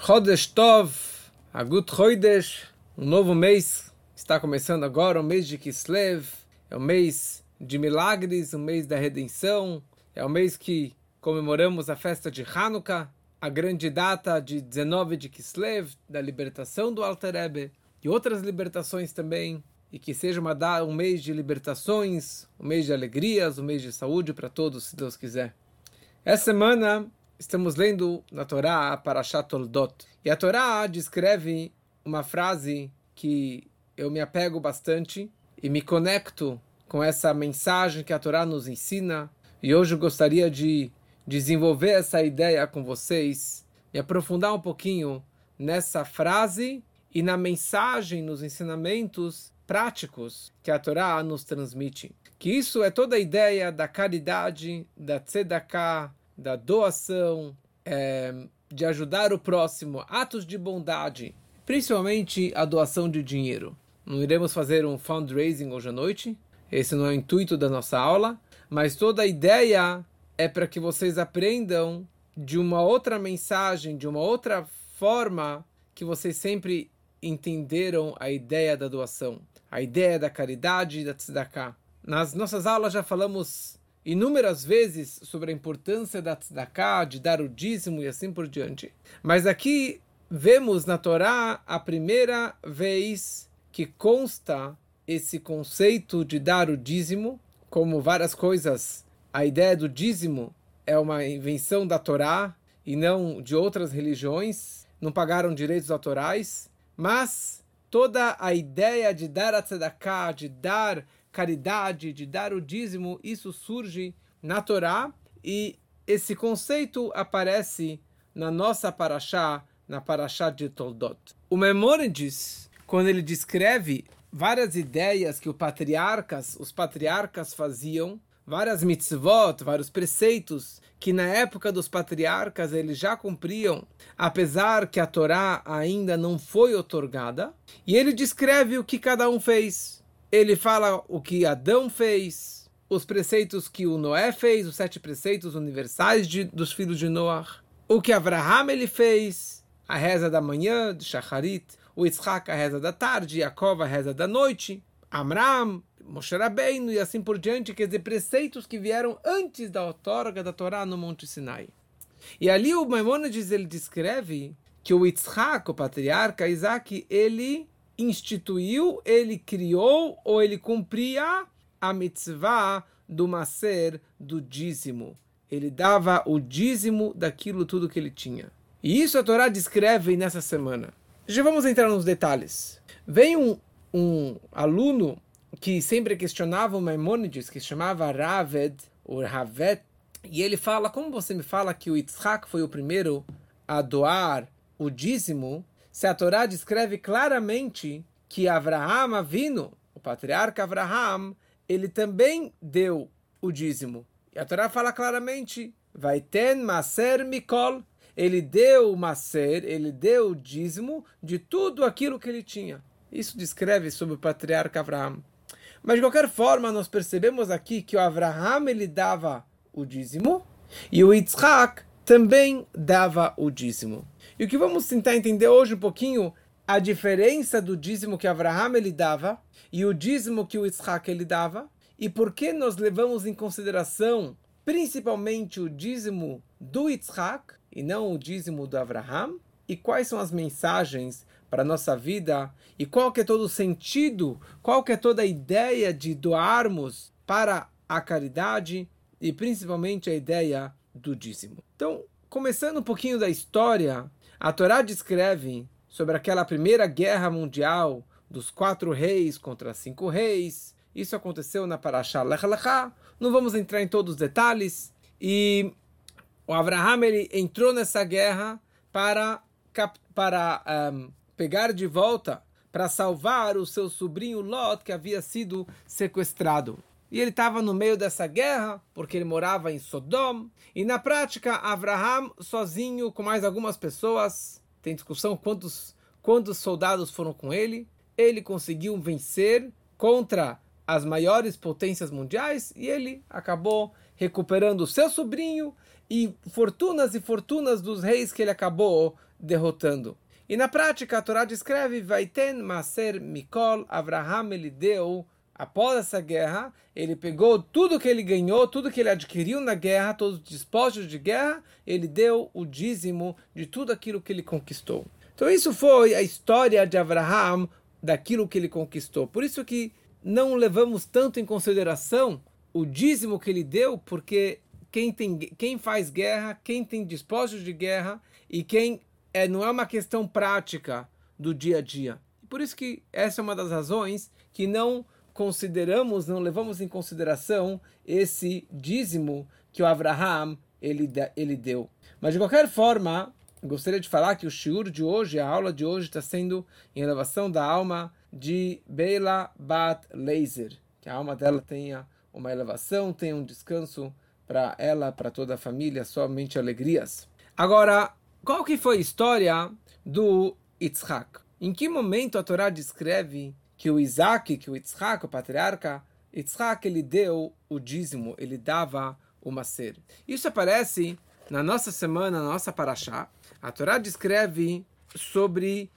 Chodesh Tov, Agut Chodesh, um novo mês está começando agora, o mês de Kislev, é o mês de milagres, o mês da redenção, é o mês que comemoramos a festa de Hanukkah, a grande data de 19 de Kislev, da libertação do Alter Rebbe, e outras libertações também, e que seja uma, um mês de libertações, um mês de alegrias, um mês de saúde para todos, se Deus quiser. Essa semana estamos lendo na Torá Parashat Toldot. E a Torá descreve uma frase que eu me apego bastante e me conecto com essa mensagem que a Torá nos ensina. E hoje eu gostaria de desenvolver essa ideia com vocês e aprofundar um pouquinho nessa frase e na mensagem, nos ensinamentos práticos que a Torá nos transmite. Que isso é toda a ideia da caridade, da tzedakah, da doação, é, de ajudar o próximo, atos de bondade, principalmente a doação de dinheiro. Não iremos fazer um fundraising hoje à noite, esse não é o intuito da nossa aula, mas toda a ideia é para que vocês aprendam de uma outra mensagem, de uma outra forma que vocês sempre entenderam a ideia da doação, a ideia da caridade e da tzedakah. Nas nossas aulas já falamos inúmeras vezes sobre a importância da tzedakah, de dar o dízimo e assim por diante. Mas aqui vemos na Torá a primeira vez que consta esse conceito de dar o dízimo, como várias coisas, a ideia do dízimo é uma invenção da Torá e não de outras religiões, não pagaram direitos autorais, mas toda a ideia de dar a tzedakah, de dar caridade, de dar o dízimo, isso surge na Torá e esse conceito aparece na nossa paraxá, na paraxá de Toldot. O Memônides, quando ele descreve várias ideias que os patriarcas, os patriarcas faziam, várias mitzvot, vários preceitos que na época dos patriarcas eles já cumpriam, apesar que a Torá ainda não foi otorgada, e ele descreve o que cada um fez ele fala o que Adão fez, os preceitos que o Noé fez, os sete preceitos universais de, dos filhos de Noé, o que Abraham ele fez, a reza da manhã, de Shacharit, o Yitzhak, a reza da tarde, Jacob, a reza da noite, Amram, Moshe Rabbeinu e assim por diante, quer dizer, preceitos que vieram antes da outorga da Torá no Monte Sinai. E ali o Maimonides ele descreve que o Yitzhak, o patriarca Isaac, ele instituiu, ele criou ou ele cumpria a mitzvah do maser, do dízimo. Ele dava o dízimo daquilo tudo que ele tinha. E isso a Torá descreve nessa semana. Já vamos entrar nos detalhes. Vem um, um aluno que sempre questionava o Maimonides, que chamava Raved, ou Ravet, e ele fala, como você me fala que o Yitzhak foi o primeiro a doar o dízimo, se a Torá descreve claramente que Avraham vindo, o patriarca Avraham, ele também deu o dízimo. E a Torá fala claramente, vai ten maser mikol, ele deu o maser, ele deu o dízimo de tudo aquilo que ele tinha. Isso descreve sobre o patriarca Avraham. Mas de qualquer forma, nós percebemos aqui que o Avraham ele dava o dízimo e o Yitzhak também dava o dízimo. E o que vamos tentar entender hoje um pouquinho a diferença do dízimo que Abraham ele dava e o dízimo que o Isaac ele dava e por que nós levamos em consideração principalmente o dízimo do Isaac e não o dízimo do Abraham e quais são as mensagens para a nossa vida? E qual que é todo o sentido, qual que é toda a ideia de doarmos para a caridade? E principalmente a ideia do dízimo. Então, começando um pouquinho da história a Torá descreve sobre aquela primeira guerra mundial dos quatro reis contra cinco reis. Isso aconteceu na Parashá Lech. Não vamos entrar em todos os detalhes. E o Abraham ele entrou nessa guerra para, para um, pegar de volta, para salvar o seu sobrinho Lot, que havia sido sequestrado. E ele estava no meio dessa guerra, porque ele morava em Sodom. E na prática, Abraham, sozinho, com mais algumas pessoas, tem discussão quantos, quantos soldados foram com ele, ele conseguiu vencer contra as maiores potências mundiais e ele acabou recuperando seu sobrinho e fortunas e fortunas dos reis que ele acabou derrotando. E na prática, a Torá descreve: Vaiten Maser Mikol, Avraham ele deu, após essa guerra, ele pegou tudo que ele ganhou, tudo que ele adquiriu na guerra, todos os despojos de guerra, ele deu o dízimo de tudo aquilo que ele conquistou. Então, isso foi a história de Avraham, daquilo que ele conquistou. Por isso que não levamos tanto em consideração o dízimo que ele deu, porque quem, tem, quem faz guerra, quem tem despojos de guerra e quem é, não é uma questão prática do dia a dia. Por isso que essa é uma das razões que não consideramos, não levamos em consideração esse dízimo que o Abraham ele, ele deu. Mas de qualquer forma, gostaria de falar que o shiur de hoje, a aula de hoje, está sendo em elevação da alma de Bela Bat Laser. Que a alma dela tenha uma elevação, tenha um descanso para ela, para toda a família, somente alegrias. Agora, qual que foi a história do Yitzhak? Em que momento a Torá descreve que o Isaac, que o Yitzhak, o patriarca, Yitzhak, ele deu o dízimo, ele dava o macer. Isso aparece na nossa semana, na nossa paraxá. A Torá descreve sobre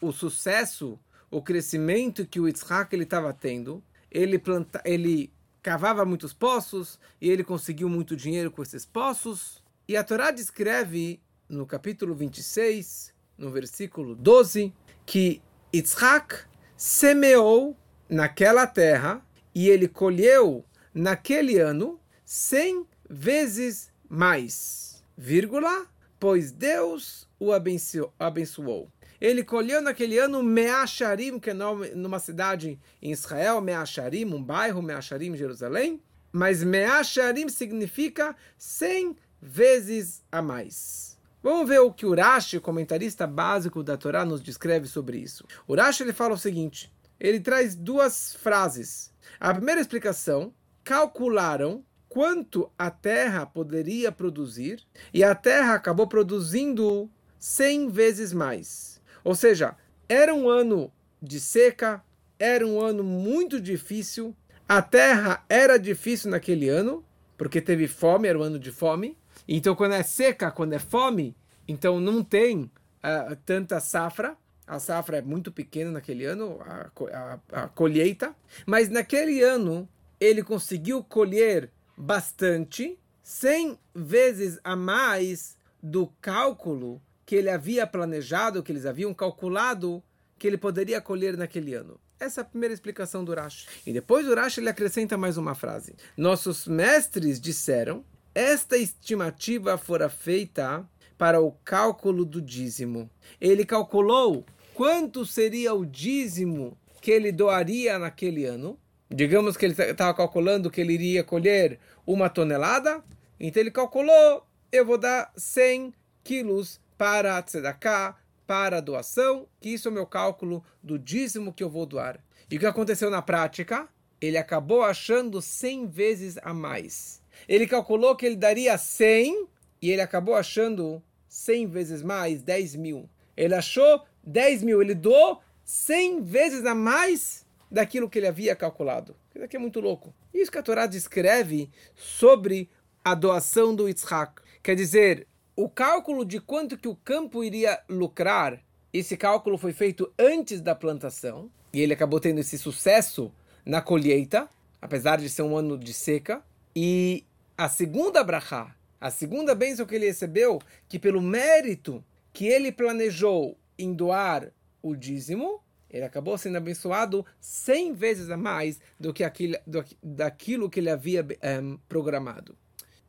o sucesso, o crescimento que o Yitzhak estava tendo. Ele, planta, ele cavava muitos poços e ele conseguiu muito dinheiro com esses poços. E a Torá descreve no capítulo 26, no versículo 12, que Yitzhak semeou naquela terra e ele colheu naquele ano cem vezes mais, vírgula, pois Deus o abençoou. Ele colheu naquele ano Meacharim, que é nome, numa cidade em Israel, Meacharim, um bairro, Meacharim, Jerusalém. Mas Meacharim significa cem vezes a mais. Vamos ver o que o Rashi, o comentarista básico da Torá, nos descreve sobre isso. O Rashi ele fala o seguinte: ele traz duas frases. A primeira explicação: calcularam quanto a terra poderia produzir e a terra acabou produzindo 100 vezes mais. Ou seja, era um ano de seca, era um ano muito difícil, a terra era difícil naquele ano, porque teve fome, era um ano de fome. Então, quando é seca, quando é fome, então não tem uh, tanta safra. A safra é muito pequena naquele ano, a, a, a colheita. Mas naquele ano, ele conseguiu colher bastante, 100 vezes a mais do cálculo que ele havia planejado, que eles haviam calculado que ele poderia colher naquele ano. Essa é a primeira explicação do Rashi. E depois do Rashi ele acrescenta mais uma frase. Nossos mestres disseram esta estimativa fora feita para o cálculo do dízimo. Ele calculou quanto seria o dízimo que ele doaria naquele ano. Digamos que ele estava calculando que ele iria colher uma tonelada. Então ele calculou, eu vou dar 100 quilos para a tzedakah, para a doação, que isso é o meu cálculo do dízimo que eu vou doar. E o que aconteceu na prática? Ele acabou achando 100 vezes a mais. Ele calculou que ele daria 100 e ele acabou achando 100 vezes mais, 10 mil. Ele achou 10 mil, ele doou 100 vezes a mais daquilo que ele havia calculado. Isso aqui é muito louco. Isso que a Torá descreve sobre a doação do Yitzhak. Quer dizer, o cálculo de quanto que o campo iria lucrar, esse cálculo foi feito antes da plantação, e ele acabou tendo esse sucesso na colheita, apesar de ser um ano de seca. E a segunda brachá, a segunda bênção que ele recebeu, que pelo mérito que ele planejou em doar o dízimo, ele acabou sendo abençoado 100 vezes a mais do que aquilo, do, daquilo que ele havia eh, programado.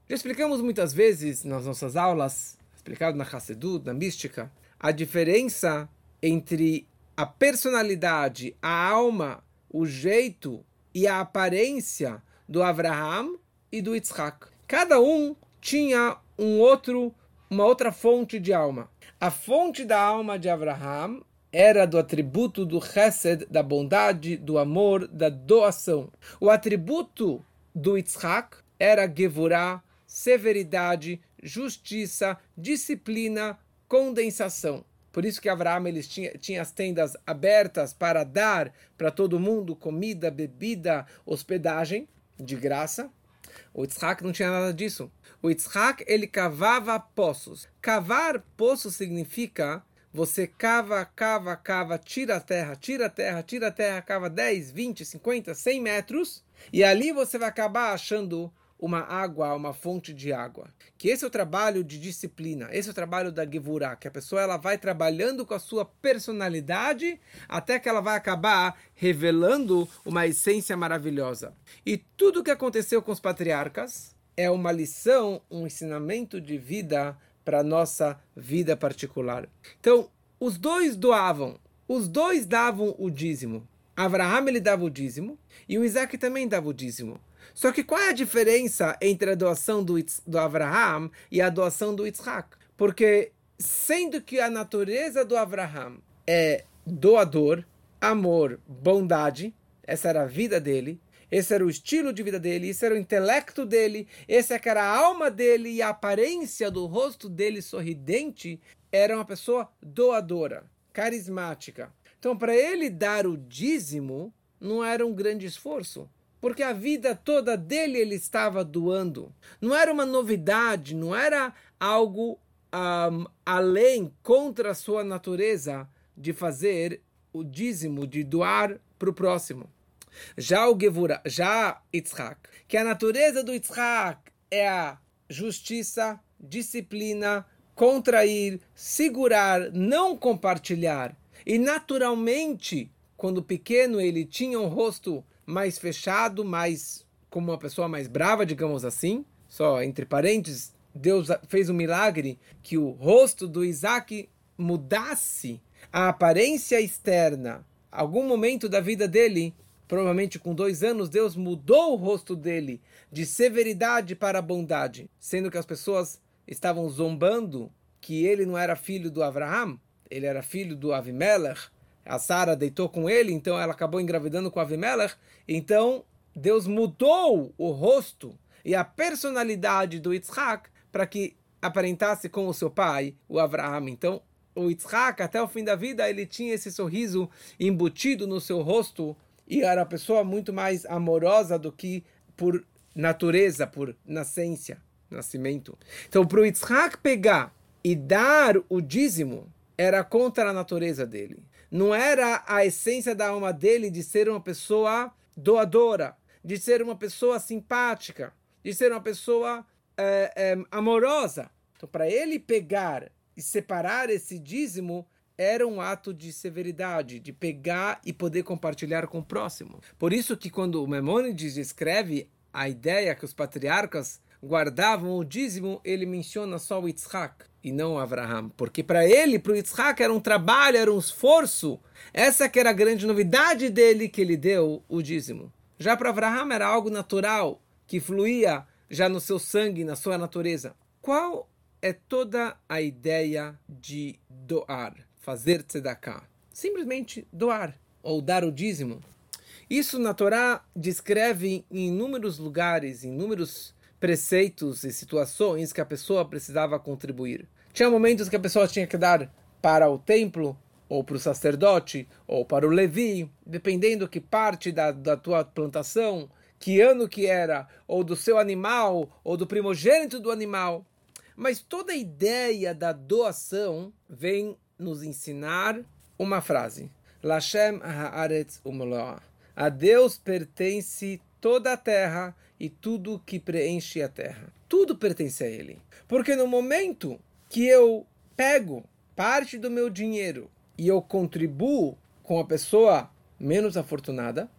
Já explicamos muitas vezes nas nossas aulas, explicado na Hassedut, na mística, a diferença entre a personalidade, a alma, o jeito e a aparência do Abraham e do Yitzhak. Cada um tinha um outro, uma outra fonte de alma. A fonte da alma de Abraham era do atributo do chesed, da bondade, do amor, da doação. O atributo do Yitzhak era gevurah, severidade, justiça, disciplina, condensação. Por isso que Abraão eles tinha, tinha as tendas abertas para dar para todo mundo comida, bebida, hospedagem de graça. O Yitzhak não tinha nada disso. O Yitzhak, ele cavava poços. Cavar poço significa você cava, cava, cava, tira a terra, tira a terra, tira a terra, cava 10, 20, 50, 100 metros, e ali você vai acabar achando uma água, uma fonte de água. Que esse é o trabalho de disciplina, esse é o trabalho da Gevurah, que a pessoa ela vai trabalhando com a sua personalidade até que ela vai acabar revelando uma essência maravilhosa. E tudo o que aconteceu com os patriarcas é uma lição, um ensinamento de vida para nossa vida particular. Então, os dois doavam, os dois davam o dízimo. Abraham ele dava o dízimo e o Isaac também dava o dízimo. Só que qual é a diferença entre a doação do, do Abraham e a doação do Isaac? Porque sendo que a natureza do Abraham é doador, amor, bondade, essa era a vida dele, esse era o estilo de vida dele, esse era o intelecto dele, essa era a alma dele e a aparência do rosto dele sorridente, era uma pessoa doadora, carismática. Então, para ele dar o dízimo, não era um grande esforço porque a vida toda dele ele estava doando. Não era uma novidade, não era algo um, além contra a sua natureza de fazer o dízimo, de doar para o próximo. Já o Gevura, já Yitzhak, que a natureza do Yitzhak é a justiça, disciplina, contrair, segurar, não compartilhar. E naturalmente, quando pequeno ele tinha um rosto mais fechado, mais como uma pessoa mais brava, digamos assim. Só entre parênteses, Deus fez um milagre que o rosto do Isaac mudasse a aparência externa. Algum momento da vida dele, provavelmente com dois anos, Deus mudou o rosto dele de severidade para bondade, sendo que as pessoas estavam zombando que ele não era filho do Abraham, ele era filho do Avimelech, a Sara deitou com ele, então ela acabou engravidando com Avimelech. Então Deus mudou o rosto e a personalidade do Yitzhak para que aparentasse com o seu pai, o Abraham. Então o Yitzhak, até o fim da vida, ele tinha esse sorriso embutido no seu rosto e era uma pessoa muito mais amorosa do que por natureza, por nascência, nascimento. Então, para o Yitzhak pegar e dar o dízimo, era contra a natureza dele não era a essência da alma dele de ser uma pessoa doadora, de ser uma pessoa simpática, de ser uma pessoa é, é, amorosa. Então, para ele pegar e separar esse dízimo, era um ato de severidade, de pegar e poder compartilhar com o próximo. Por isso que quando o Memônides escreve a ideia que os patriarcas guardavam o dízimo, ele menciona só o Yitzhak e não Abraham, porque para ele, para o Yitzhak, era um trabalho, era um esforço. Essa que era a grande novidade dele que ele deu o dízimo. Já para Abraham era algo natural, que fluía já no seu sangue, na sua natureza. Qual é toda a ideia de doar, fazer tzedakah? Simplesmente doar ou dar o dízimo. Isso na Torá descreve em inúmeros lugares, em inúmeros preceitos e situações que a pessoa precisava contribuir. Tinha momentos que a pessoa tinha que dar para o templo, ou para o sacerdote, ou para o Levi, dependendo que parte da, da tua plantação, que ano que era, ou do seu animal, ou do primogênito do animal. Mas toda a ideia da doação vem nos ensinar uma frase. Lashem haaretz umloa. A Deus pertence toda a terra e tudo que preenche a terra. Tudo pertence a Ele. Porque no momento que eu pego parte do meu dinheiro e eu contribuo com a pessoa menos afortunada,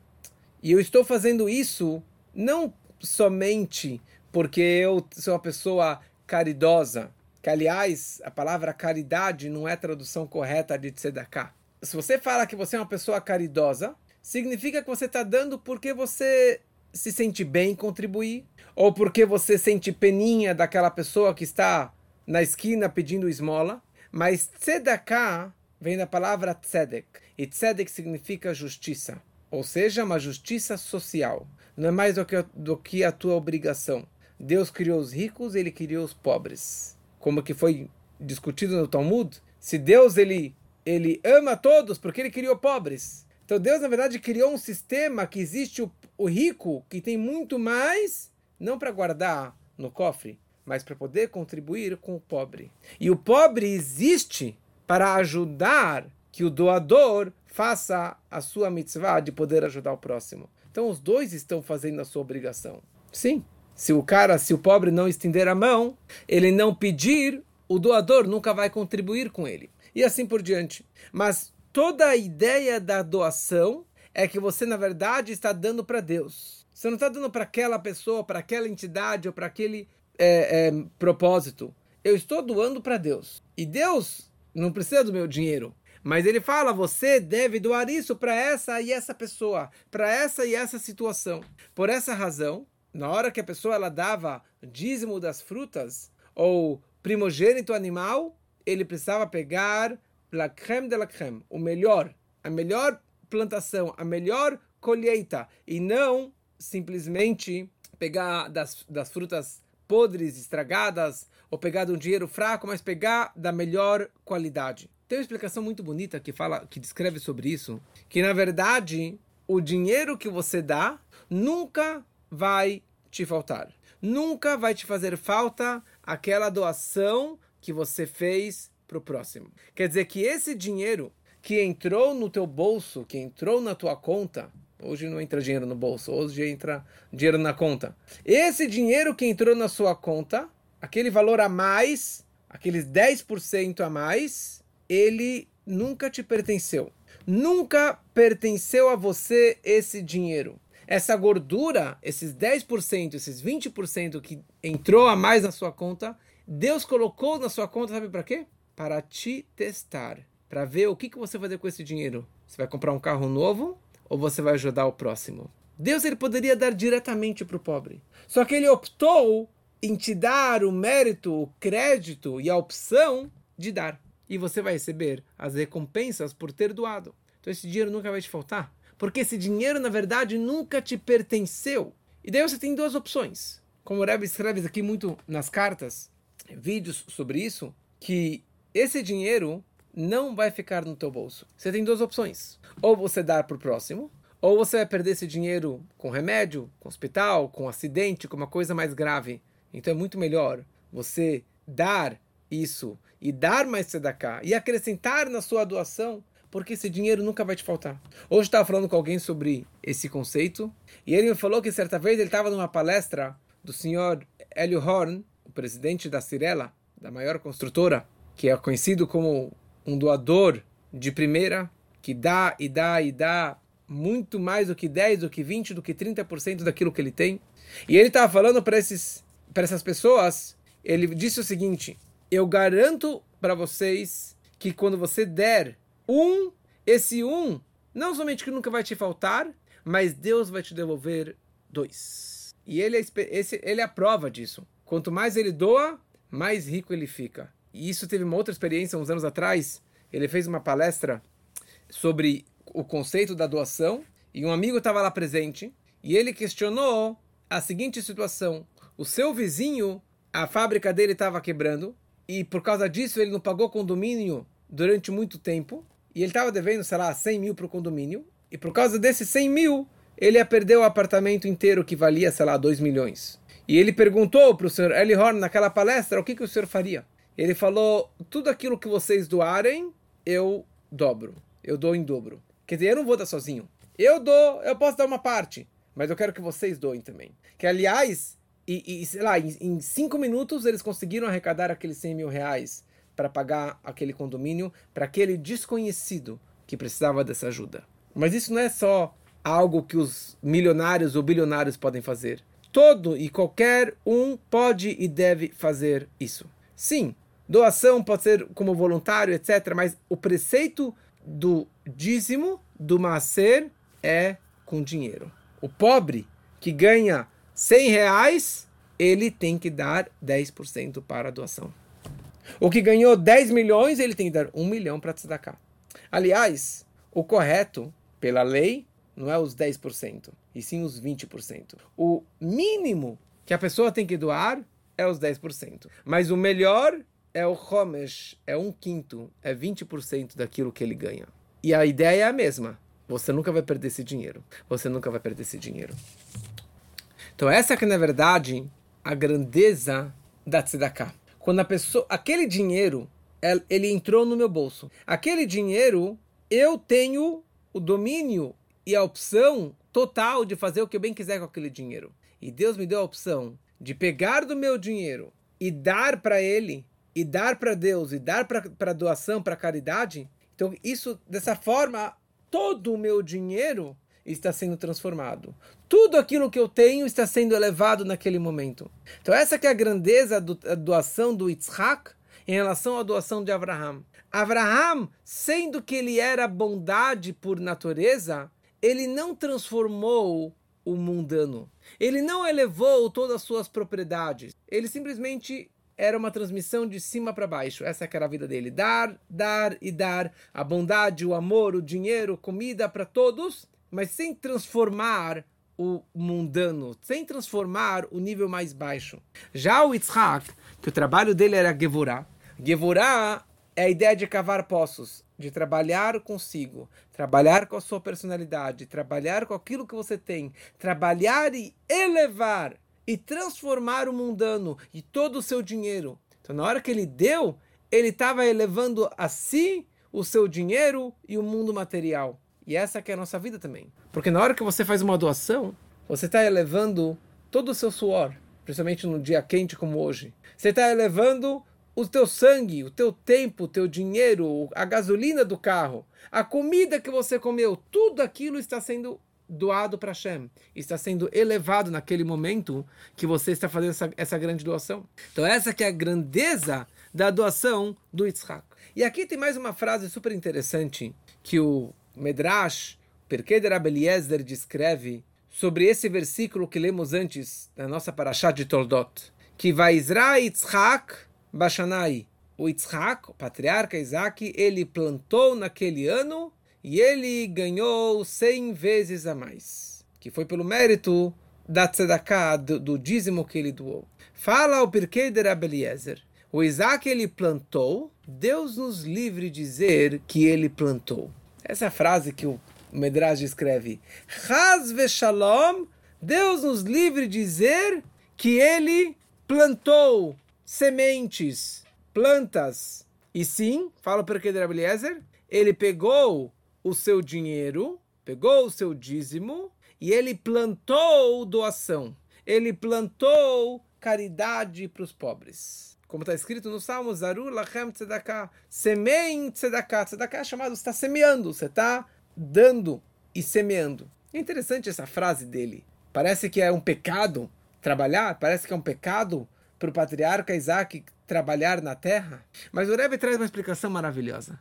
e eu estou fazendo isso não somente porque eu sou uma pessoa caridosa, que aliás, a palavra caridade não é tradução correta de tzedakah. Se você fala que você é uma pessoa caridosa, significa que você está dando porque você se sente bem em contribuir, ou porque você sente peninha daquela pessoa que está na esquina pedindo esmola, mas tzedakah vem da palavra tzedek, e tzedek significa justiça, ou seja, uma justiça social. Não é mais do que, do que a tua obrigação. Deus criou os ricos, ele criou os pobres. Como que foi discutido no Talmud, se Deus ele ele ama todos porque ele criou pobres. Então Deus na verdade criou um sistema que existe o, o rico que tem muito mais não para guardar no cofre, mas para poder contribuir com o pobre. E o pobre existe para ajudar que o doador faça a sua mitzvah de poder ajudar o próximo. Então os dois estão fazendo a sua obrigação. Sim. Se o cara, se o pobre não estender a mão, ele não pedir, o doador nunca vai contribuir com ele. E assim por diante. Mas toda a ideia da doação é que você, na verdade, está dando para Deus. Você não está dando para aquela pessoa, para aquela entidade ou para aquele é, é, propósito. Eu estou doando para Deus. E Deus não precisa do meu dinheiro. Mas ele fala: você deve doar isso para essa e essa pessoa, para essa e essa situação. Por essa razão, na hora que a pessoa ela dava dízimo das frutas ou primogênito animal, ele precisava pegar la crème de la crème, o melhor, a melhor plantação, a melhor colheita, e não simplesmente pegar das, das frutas podres, estragadas, ou pegar de um dinheiro fraco, mas pegar da melhor qualidade. Tem uma explicação muito bonita que fala, que descreve sobre isso, que na verdade o dinheiro que você dá nunca vai te faltar. Nunca vai te fazer falta aquela doação que você fez para o próximo. Quer dizer que esse dinheiro que entrou no teu bolso, que entrou na tua conta, hoje não entra dinheiro no bolso, hoje entra dinheiro na conta. Esse dinheiro que entrou na sua conta, aquele valor a mais, aqueles 10% a mais, ele nunca te pertenceu. Nunca pertenceu a você esse dinheiro. Essa gordura, esses 10%, esses 20% que entrou a mais na sua conta, Deus colocou na sua conta, sabe para quê? Para te testar, para ver o que, que você vai fazer com esse dinheiro. Você vai comprar um carro novo ou você vai ajudar o próximo? Deus ele poderia dar diretamente para o pobre. Só que ele optou em te dar o mérito, o crédito e a opção de dar. E você vai receber as recompensas por ter doado. Então esse dinheiro nunca vai te faltar. Porque esse dinheiro, na verdade, nunca te pertenceu. E daí você tem duas opções. Como o Rebbe escreve aqui muito nas cartas, vídeos sobre isso, que esse dinheiro não vai ficar no teu bolso. Você tem duas opções. Ou você dá para o próximo, ou você vai perder esse dinheiro com remédio, com hospital, com acidente, com uma coisa mais grave. Então é muito melhor você dar isso e dar mais tzedakah e acrescentar na sua doação, porque esse dinheiro nunca vai te faltar. Hoje estava falando com alguém sobre esse conceito e ele me falou que certa vez ele estava numa palestra do senhor Elio Horn, presidente da Cirela, da maior construtora, que é conhecido como um doador de primeira, que dá e dá e dá muito mais do que 10, do que 20, do que 30% daquilo que ele tem. E ele estava falando para essas pessoas, ele disse o seguinte: Eu garanto para vocês que quando você der um, esse um, não somente que nunca vai te faltar, mas Deus vai te devolver dois. E ele é, esse, ele é a prova disso. Quanto mais ele doa, mais rico ele fica. E isso teve uma outra experiência uns anos atrás. Ele fez uma palestra sobre o conceito da doação e um amigo estava lá presente e ele questionou a seguinte situação: o seu vizinho, a fábrica dele estava quebrando e por causa disso ele não pagou condomínio durante muito tempo e ele estava devendo, sei lá, 100 mil para o condomínio e por causa desses 100 mil ele ia perder o apartamento inteiro que valia, sei lá, 2 milhões. E ele perguntou para o senhor Eli Horn naquela palestra o que, que o senhor faria. Ele falou: tudo aquilo que vocês doarem, eu dobro. Eu dou em dobro. Quer dizer, eu não vou dar sozinho. Eu dou, eu posso dar uma parte, mas eu quero que vocês doem também. Que aliás, e, e sei lá, em, em, cinco minutos eles conseguiram arrecadar aqueles 100 mil reais para pagar aquele condomínio para aquele desconhecido que precisava dessa ajuda. Mas isso não é só algo que os milionários ou bilionários podem fazer. Todo e qualquer um pode e deve fazer isso. Sim, doação pode ser como voluntário, etc. Mas o preceito do dízimo, do macer, é com dinheiro. O pobre que ganha 100 reais, ele tem que dar 10% para a doação. O que ganhou 10 milhões, ele tem que dar 1 milhão para tzedakah. Aliás, o correto, pela lei, não é os 10%, e sim os 20%. O mínimo que a pessoa tem que doar é os 10%. Mas o melhor é o Homesh, é um quinto, é 20% daquilo que ele ganha. E a ideia é a mesma. Você nunca vai perder esse dinheiro. Você nunca vai perder esse dinheiro. Então essa que na verdade a grandeza da tzedakah. Quando a pessoa, aquele dinheiro, ele entrou no meu bolso. Aquele dinheiro, eu tenho o domínio e a opção total de fazer o que eu bem quiser com aquele dinheiro. E Deus me deu a opção de pegar do meu dinheiro e dar para ele, e dar para Deus, e dar para doação, para caridade. Então, isso, dessa forma, todo o meu dinheiro está sendo transformado. Tudo aquilo que eu tenho está sendo elevado naquele momento. Então essa que é a grandeza da doação do Yitzhak em relação à doação de Abraham. Abraham, sendo que ele era bondade por natureza, ele não transformou o mundano. Ele não elevou todas as suas propriedades. Ele simplesmente era uma transmissão de cima para baixo. Essa era a vida dele. Dar, dar e dar. A bondade, o amor, o dinheiro, comida para todos mas sem transformar o mundano, sem transformar o nível mais baixo. Já o Yitzhak, que o trabalho dele era Gevurah, Gevurah é a ideia de cavar poços, de trabalhar consigo, trabalhar com a sua personalidade, trabalhar com aquilo que você tem, trabalhar e elevar e transformar o mundano e todo o seu dinheiro. Então, na hora que ele deu, ele estava elevando a si, o seu dinheiro e o mundo material. E essa que é a nossa vida também. Porque na hora que você faz uma doação, você está elevando todo o seu suor, principalmente num dia quente como hoje. Você está elevando o teu sangue, o teu tempo, o teu dinheiro, a gasolina do carro, a comida que você comeu, tudo aquilo está sendo doado para Hashem, está sendo elevado naquele momento que você está fazendo essa, essa grande doação. Então essa que é a grandeza da doação do Yitzhak. E aqui tem mais uma frase super interessante que o Medrash, Perkei de Rabeliezer descreve sobre esse versículo que lemos antes na nossa Parashá de Toldot, que vai Israel Yitzhak Bashanai. O Yitzhak, o patriarca Isaac, ele plantou naquele ano e ele ganhou cem vezes a mais, que foi pelo mérito da tzedakah, do, do dízimo que ele doou. Fala o Pirkei de Rabeliezer. O Isaac ele plantou, Deus nos livre dizer que ele plantou. Essa é frase que o Medrash escreve. Haz shalom, Deus nos livre dizer que ele plantou sementes, plantas. E sim, fala por que de Eliezer, ele pegou o seu dinheiro, pegou o seu dízimo e ele plantou doação. Ele plantou caridade para os pobres como está escrito no Salmo, Zaru Lachem Tzedakah, semeiem Tzedakah. Tzedakah é chamado, está semeando, você está dando e semeando. É interessante essa frase dele. Parece que é um pecado trabalhar, parece que é um pecado para o patriarca Isaac trabalhar na terra. Mas o Rebbe traz uma explicação maravilhosa.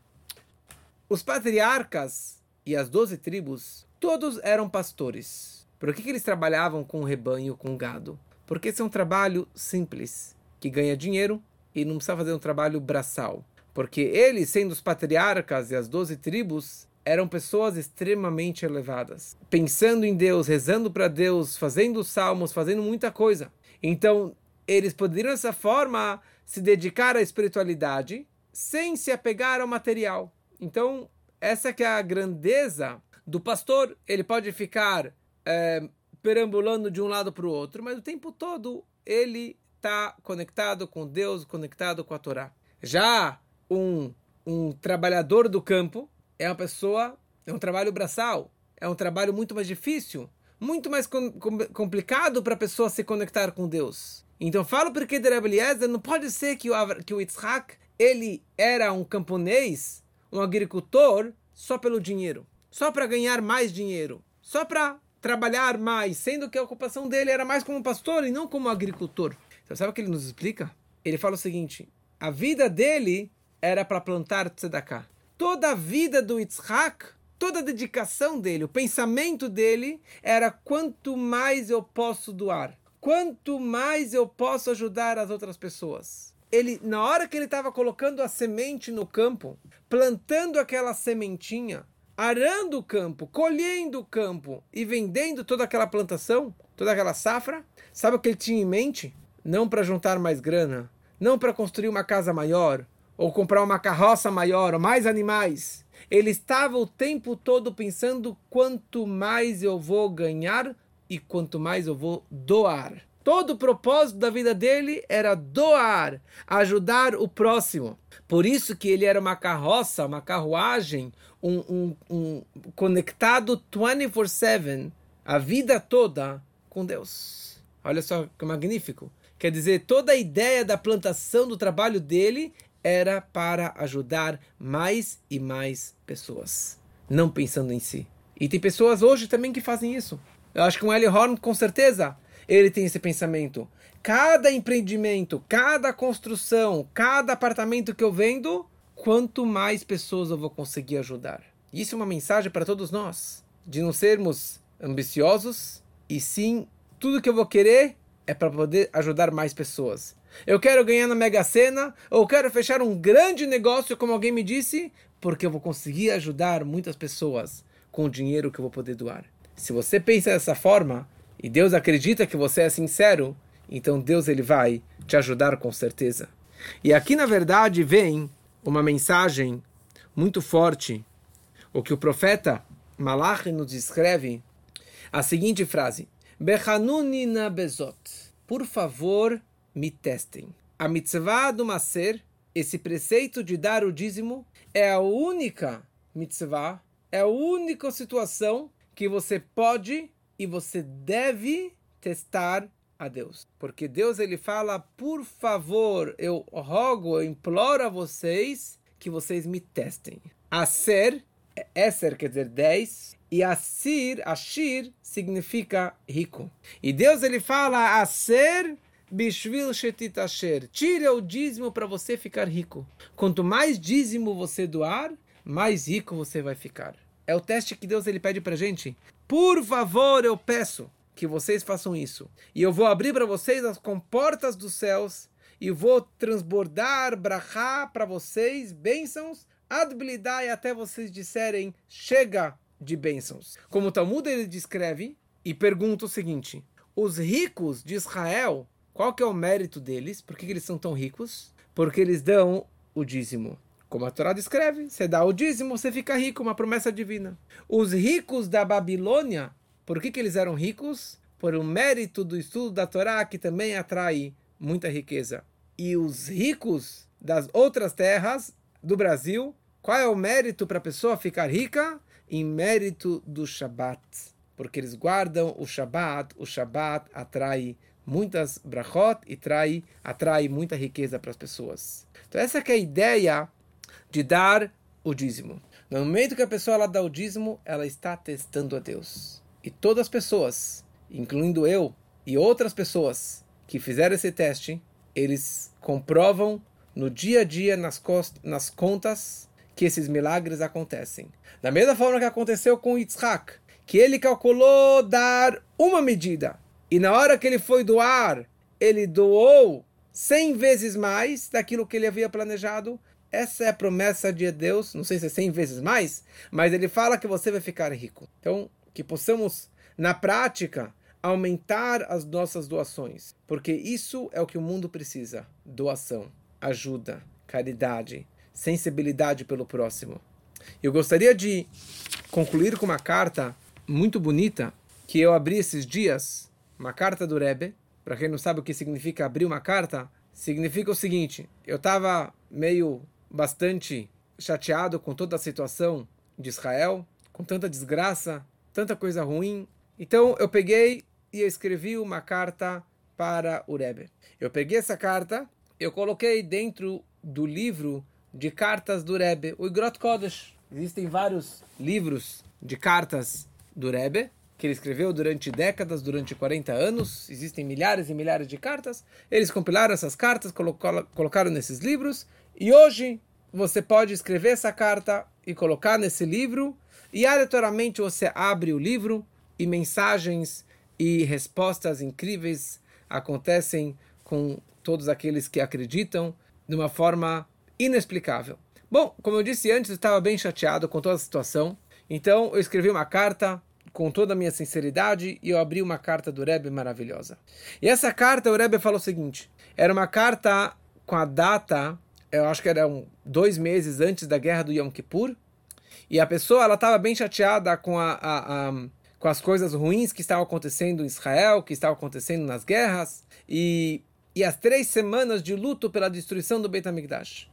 Os patriarcas e as doze tribos, todos eram pastores. Por que, que eles trabalhavam com o rebanho, com o gado? Porque esse é um trabalho simples que ganha dinheiro e não precisa fazer um trabalho braçal. Porque eles, sendo os patriarcas e as doze tribos, eram pessoas extremamente elevadas, pensando em Deus, rezando para Deus, fazendo salmos, fazendo muita coisa. Então, eles poderiam dessa forma se dedicar à espiritualidade sem se apegar ao material. Então, essa que é a grandeza do pastor. Ele pode ficar é, perambulando de um lado para o outro, mas o tempo todo ele está conectado com Deus, conectado com a Torá. Já um, um trabalhador do campo é uma pessoa, é um trabalho braçal, é um trabalho muito mais difícil, muito mais com, com, complicado para a pessoa se conectar com Deus. Então falo porque de Eliezer, não pode ser que o, que o Yitzhak ele era um camponês, um agricultor, só pelo dinheiro, só para ganhar mais dinheiro, só para trabalhar mais, sendo que a ocupação dele era mais como pastor e não como agricultor. Então, sabe o que ele nos explica? Ele fala o seguinte: a vida dele era para plantar tzedakah. Toda a vida do Yitzhak, toda a dedicação dele, o pensamento dele era quanto mais eu posso doar, quanto mais eu posso ajudar as outras pessoas. Ele, na hora que ele estava colocando a semente no campo, plantando aquela sementinha, arando o campo, colhendo o campo e vendendo toda aquela plantação, toda aquela safra, sabe o que ele tinha em mente? não para juntar mais grana, não para construir uma casa maior, ou comprar uma carroça maior, ou mais animais. Ele estava o tempo todo pensando: quanto mais eu vou ganhar e quanto mais eu vou doar. Todo o propósito da vida dele era doar, ajudar o próximo. Por isso que ele era uma carroça, uma carruagem, um, um, um conectado 24/7, a vida toda com Deus. Olha só que magnífico. Quer dizer, toda a ideia da plantação do trabalho dele era para ajudar mais e mais pessoas, não pensando em si. E tem pessoas hoje também que fazem isso. Eu acho que um Eli Horn, com certeza, ele tem esse pensamento. Cada empreendimento, cada construção, cada apartamento que eu vendo, quanto mais pessoas eu vou conseguir ajudar. Isso é uma mensagem para todos nós, de não sermos ambiciosos e sim tudo que eu vou querer é para poder ajudar mais pessoas. Eu quero ganhar na Mega Sena, ou quero fechar um grande negócio, como alguém me disse, porque eu vou conseguir ajudar muitas pessoas com o dinheiro que eu vou poder doar. Se você pensa dessa forma, e Deus acredita que você é sincero, então Deus ele vai te ajudar com certeza. E aqui na verdade vem uma mensagem muito forte, o que o profeta Malach nos escreve a seguinte frase: Bechanuni na bezot. Por favor, me testem. A mitzvah do Maser, esse preceito de dar o dízimo, é a única mitzvah, é a única situação que você pode e você deve testar a Deus. Porque Deus ele fala, por favor, eu rogo, eu imploro a vocês que vocês me testem. A ser, Esser quer dizer 10, e Asir, Ashir, significa rico. E Deus ele fala, Aser Bishvil Shetitasher. Tire o dízimo para você ficar rico. Quanto mais dízimo você doar, mais rico você vai ficar. É o teste que Deus ele pede para gente. Por favor, eu peço que vocês façam isso. E eu vou abrir para vocês as comportas dos céus e vou transbordar brachá para vocês, bênçãos, adbilidade até vocês disserem chega de bênçãos. Como o Talmud ele descreve e pergunta o seguinte: os ricos de Israel qual que é o mérito deles? Por que, que eles são tão ricos? Porque eles dão o dízimo. Como a Torá descreve, você dá o dízimo, você fica rico, uma promessa divina. Os ricos da Babilônia, por que, que eles eram ricos? Por o mérito do estudo da Torá, que também atrai muita riqueza. E os ricos das outras terras do Brasil, qual é o mérito para a pessoa ficar rica? Em mérito do Shabat. Porque eles guardam o Shabat, o Shabat atrai muitas brachot e trai, atrai muita riqueza para as pessoas. Então essa é a ideia de dar o dízimo. No momento que a pessoa ela dá o dízimo, ela está testando a Deus. E todas as pessoas, incluindo eu e outras pessoas que fizeram esse teste, eles comprovam no dia a dia, nas, nas contas, que esses milagres acontecem. Da mesma forma que aconteceu com Yitzhak, que ele calculou dar uma medida e na hora que ele foi doar, ele doou 100 vezes mais daquilo que ele havia planejado. Essa é a promessa de Deus, não sei se é 100 vezes mais, mas ele fala que você vai ficar rico. Então, que possamos, na prática, aumentar as nossas doações, porque isso é o que o mundo precisa: doação, ajuda, caridade, sensibilidade pelo próximo. Eu gostaria de concluir com uma carta muito bonita que eu abri esses dias uma carta do Rebbe. Para quem não sabe o que significa abrir uma carta, significa o seguinte: eu estava meio bastante chateado com toda a situação de Israel, com tanta desgraça, tanta coisa ruim. Então eu peguei e escrevi uma carta para o Rebbe. Eu peguei essa carta, eu coloquei dentro do livro de cartas do Rebbe, o Igrot Kodesh. Existem vários livros de cartas do Rebbe que ele escreveu durante décadas, durante 40 anos. Existem milhares e milhares de cartas. Eles compilaram essas cartas, colocaram nesses livros. E hoje você pode escrever essa carta e colocar nesse livro. E aleatoriamente você abre o livro e mensagens e respostas incríveis acontecem com todos aqueles que acreditam de uma forma inexplicável. Bom, como eu disse antes, eu estava bem chateado com toda a situação. Então eu escrevi uma carta com toda a minha sinceridade e eu abri uma carta do Rebbe maravilhosa. E essa carta, o Rebbe falou o seguinte: era uma carta com a data, eu acho que eram dois meses antes da guerra do Yom Kippur, e a pessoa ela estava bem chateada com a, a, a, com as coisas ruins que estavam acontecendo em Israel, que estavam acontecendo nas guerras, e, e as três semanas de luto pela destruição do Beit HaMikdash.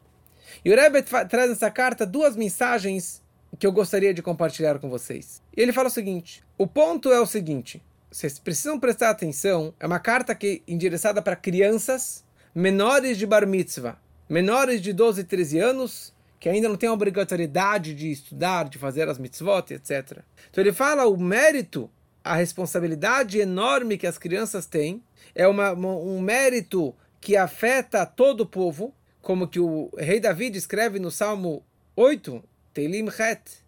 E o Rebbe traz nessa carta duas mensagens que eu gostaria de compartilhar com vocês. E ele fala o seguinte: o ponto é o seguinte, vocês precisam prestar atenção, é uma carta que endereçada para crianças menores de bar mitzvah, menores de 12, 13 anos, que ainda não têm a obrigatoriedade de estudar, de fazer as mitzvot, etc. Então ele fala o mérito, a responsabilidade enorme que as crianças têm, é uma, um mérito que afeta todo o povo, como que o rei Davi escreve no Salmo 8, Teilim Het,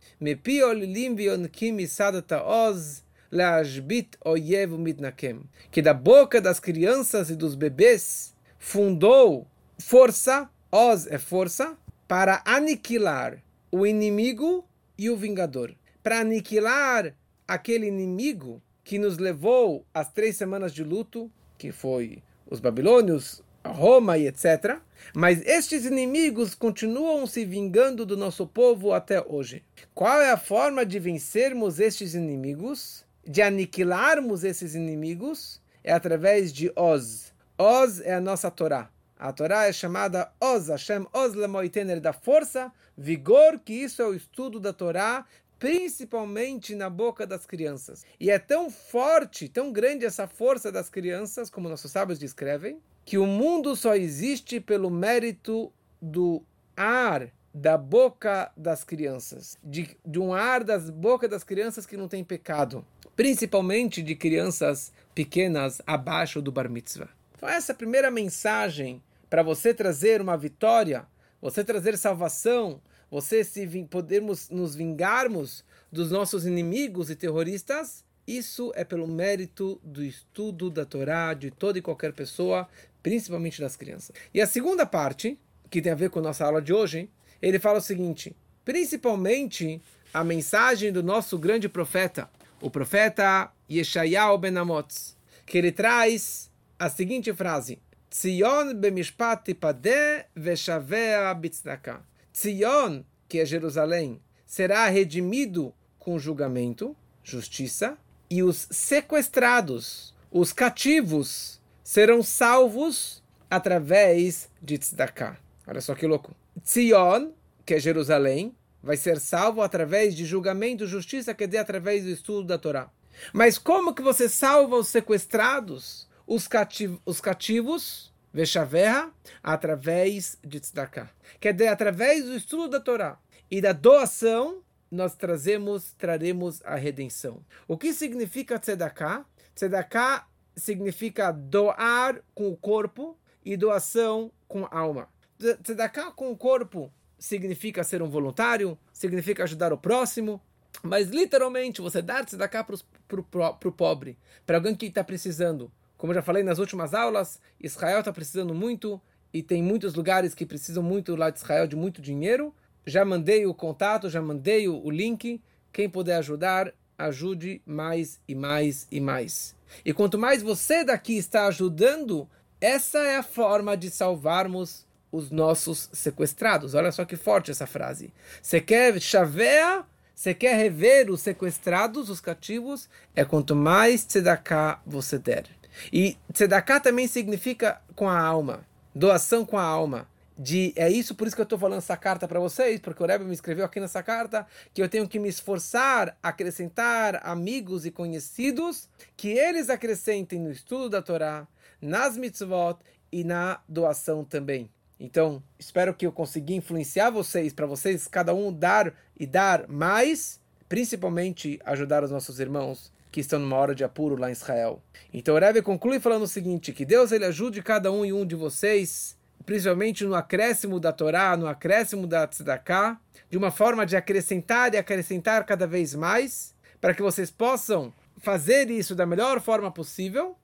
que da boca das crianças e dos bebês fundou força, oz é força, para aniquilar o inimigo e o vingador. Para aniquilar aquele inimigo que nos levou às três semanas de luto, que foi os babilônios, Roma e etc. Mas estes inimigos continuam se vingando do nosso povo até hoje. Qual é a forma de vencermos estes inimigos? De aniquilarmos esses inimigos? É através de Oz. Oz é a nossa Torá. A Torá é chamada Oz, Hashem Oz Lemoitener, da força, vigor, que isso é o estudo da Torá, principalmente na boca das crianças. E é tão forte, tão grande essa força das crianças, como nossos sábios descrevem, que o mundo só existe pelo mérito do ar da boca das crianças, de, de um ar das bocas das crianças que não tem pecado, principalmente de crianças pequenas abaixo do bar mitzvah. Então essa é a primeira mensagem para você trazer uma vitória, você trazer salvação, você se podermos nos vingarmos dos nossos inimigos e terroristas, isso é pelo mérito do estudo da Torá de toda e qualquer pessoa, principalmente das crianças. E a segunda parte, que tem a ver com nossa aula de hoje, ele fala o seguinte: principalmente a mensagem do nosso grande profeta, o profeta Yeshayahu ben Amotz, que ele traz a seguinte frase: Tzion bemishpat tipade veshavea bitznaka. Tzion, que é Jerusalém, será redimido com julgamento, justiça, e os sequestrados, os cativos, serão salvos através de tzedakah. Olha só que louco. Tzion, que é Jerusalém, vai ser salvo através de julgamento, justiça, quer dizer, através do estudo da Torá. Mas como que você salva os sequestrados? Os, cativ os cativos, Veshaverra, através de tzedakah. Quer dizer, através do estudo da Torá e da doação, nós trazemos, traremos a redenção. O que significa tzedakah? Tzedakah significa doar com o corpo e doação com a alma. Tzedakah com o corpo significa ser um voluntário, significa ajudar o próximo, mas literalmente você dar tzedakah para o pobre, para alguém que está precisando, como eu já falei nas últimas aulas, Israel está precisando muito e tem muitos lugares que precisam muito lá de Israel de muito dinheiro. Já mandei o contato, já mandei o link. Quem puder ajudar, ajude mais e mais e mais. E quanto mais você daqui está ajudando, essa é a forma de salvarmos os nossos sequestrados. Olha só que forte essa frase. Você quer chavear, você quer rever os sequestrados, os cativos, é quanto mais tzedakah você der. E tzedakah também significa com a alma, doação com a alma. De, é isso por isso que eu estou falando essa carta para vocês, porque o Rebbe me escreveu aqui nessa carta que eu tenho que me esforçar, acrescentar amigos e conhecidos, que eles acrescentem no estudo da Torá, nas mitzvot e na doação também. Então, espero que eu consiga influenciar vocês, para vocês, cada um dar e dar mais, principalmente ajudar os nossos irmãos que estão numa hora de apuro lá em Israel. Então o Rebbe conclui falando o seguinte, que Deus ele ajude cada um e um de vocês, principalmente no acréscimo da Torá, no acréscimo da Tzedakah, de uma forma de acrescentar e acrescentar cada vez mais, para que vocês possam fazer isso da melhor forma possível.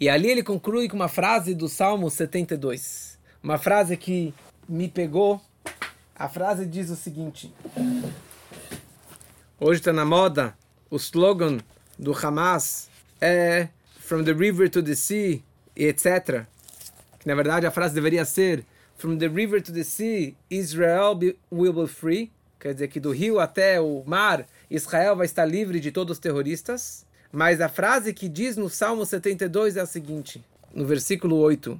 E ali ele conclui com uma frase do Salmo 72. Uma frase que me pegou. A frase diz o seguinte: Hoje está na moda o slogan do Hamas é From the river to the sea, etc. Na verdade, a frase deveria ser From the river to the sea, Israel will be free. quer dizer que do rio até o mar, Israel vai estar livre de todos os terroristas. Mas a frase que diz no Salmo 72 é a seguinte, no versículo 8.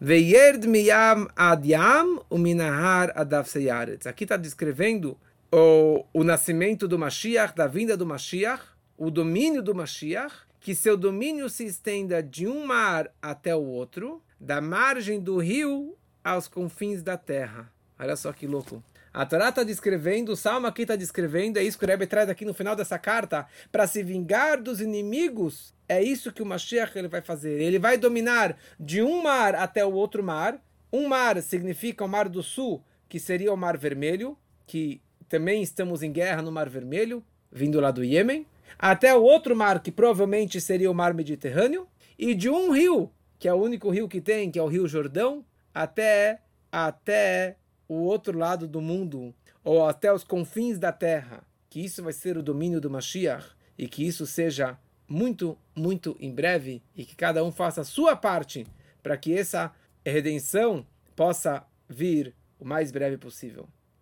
Veyerd miyam ad yam uminahar adav seyaretz. Aqui está descrevendo o, o nascimento do Mashiach, da vinda do Mashiach, o domínio do Mashiach, que seu domínio se estenda de um mar até o outro, da margem do rio aos confins da terra. Olha só que louco. A Torá está descrevendo, o Salmo aqui está descrevendo, é isso que o Rebbe traz aqui no final dessa carta, para se vingar dos inimigos. É isso que o Mashiach ele vai fazer. Ele vai dominar de um mar até o outro mar. Um mar significa o Mar do Sul, que seria o Mar Vermelho, que também estamos em guerra no Mar Vermelho, vindo lá do Iêmen. Até o outro mar, que provavelmente seria o Mar Mediterrâneo. E de um rio, que é o único rio que tem, que é o Rio Jordão, até, até o outro lado do mundo, ou até os confins da terra, que isso vai ser o domínio do Mashiach e que isso seja muito, muito em breve e que cada um faça a sua parte para que essa redenção possa vir o mais breve possível.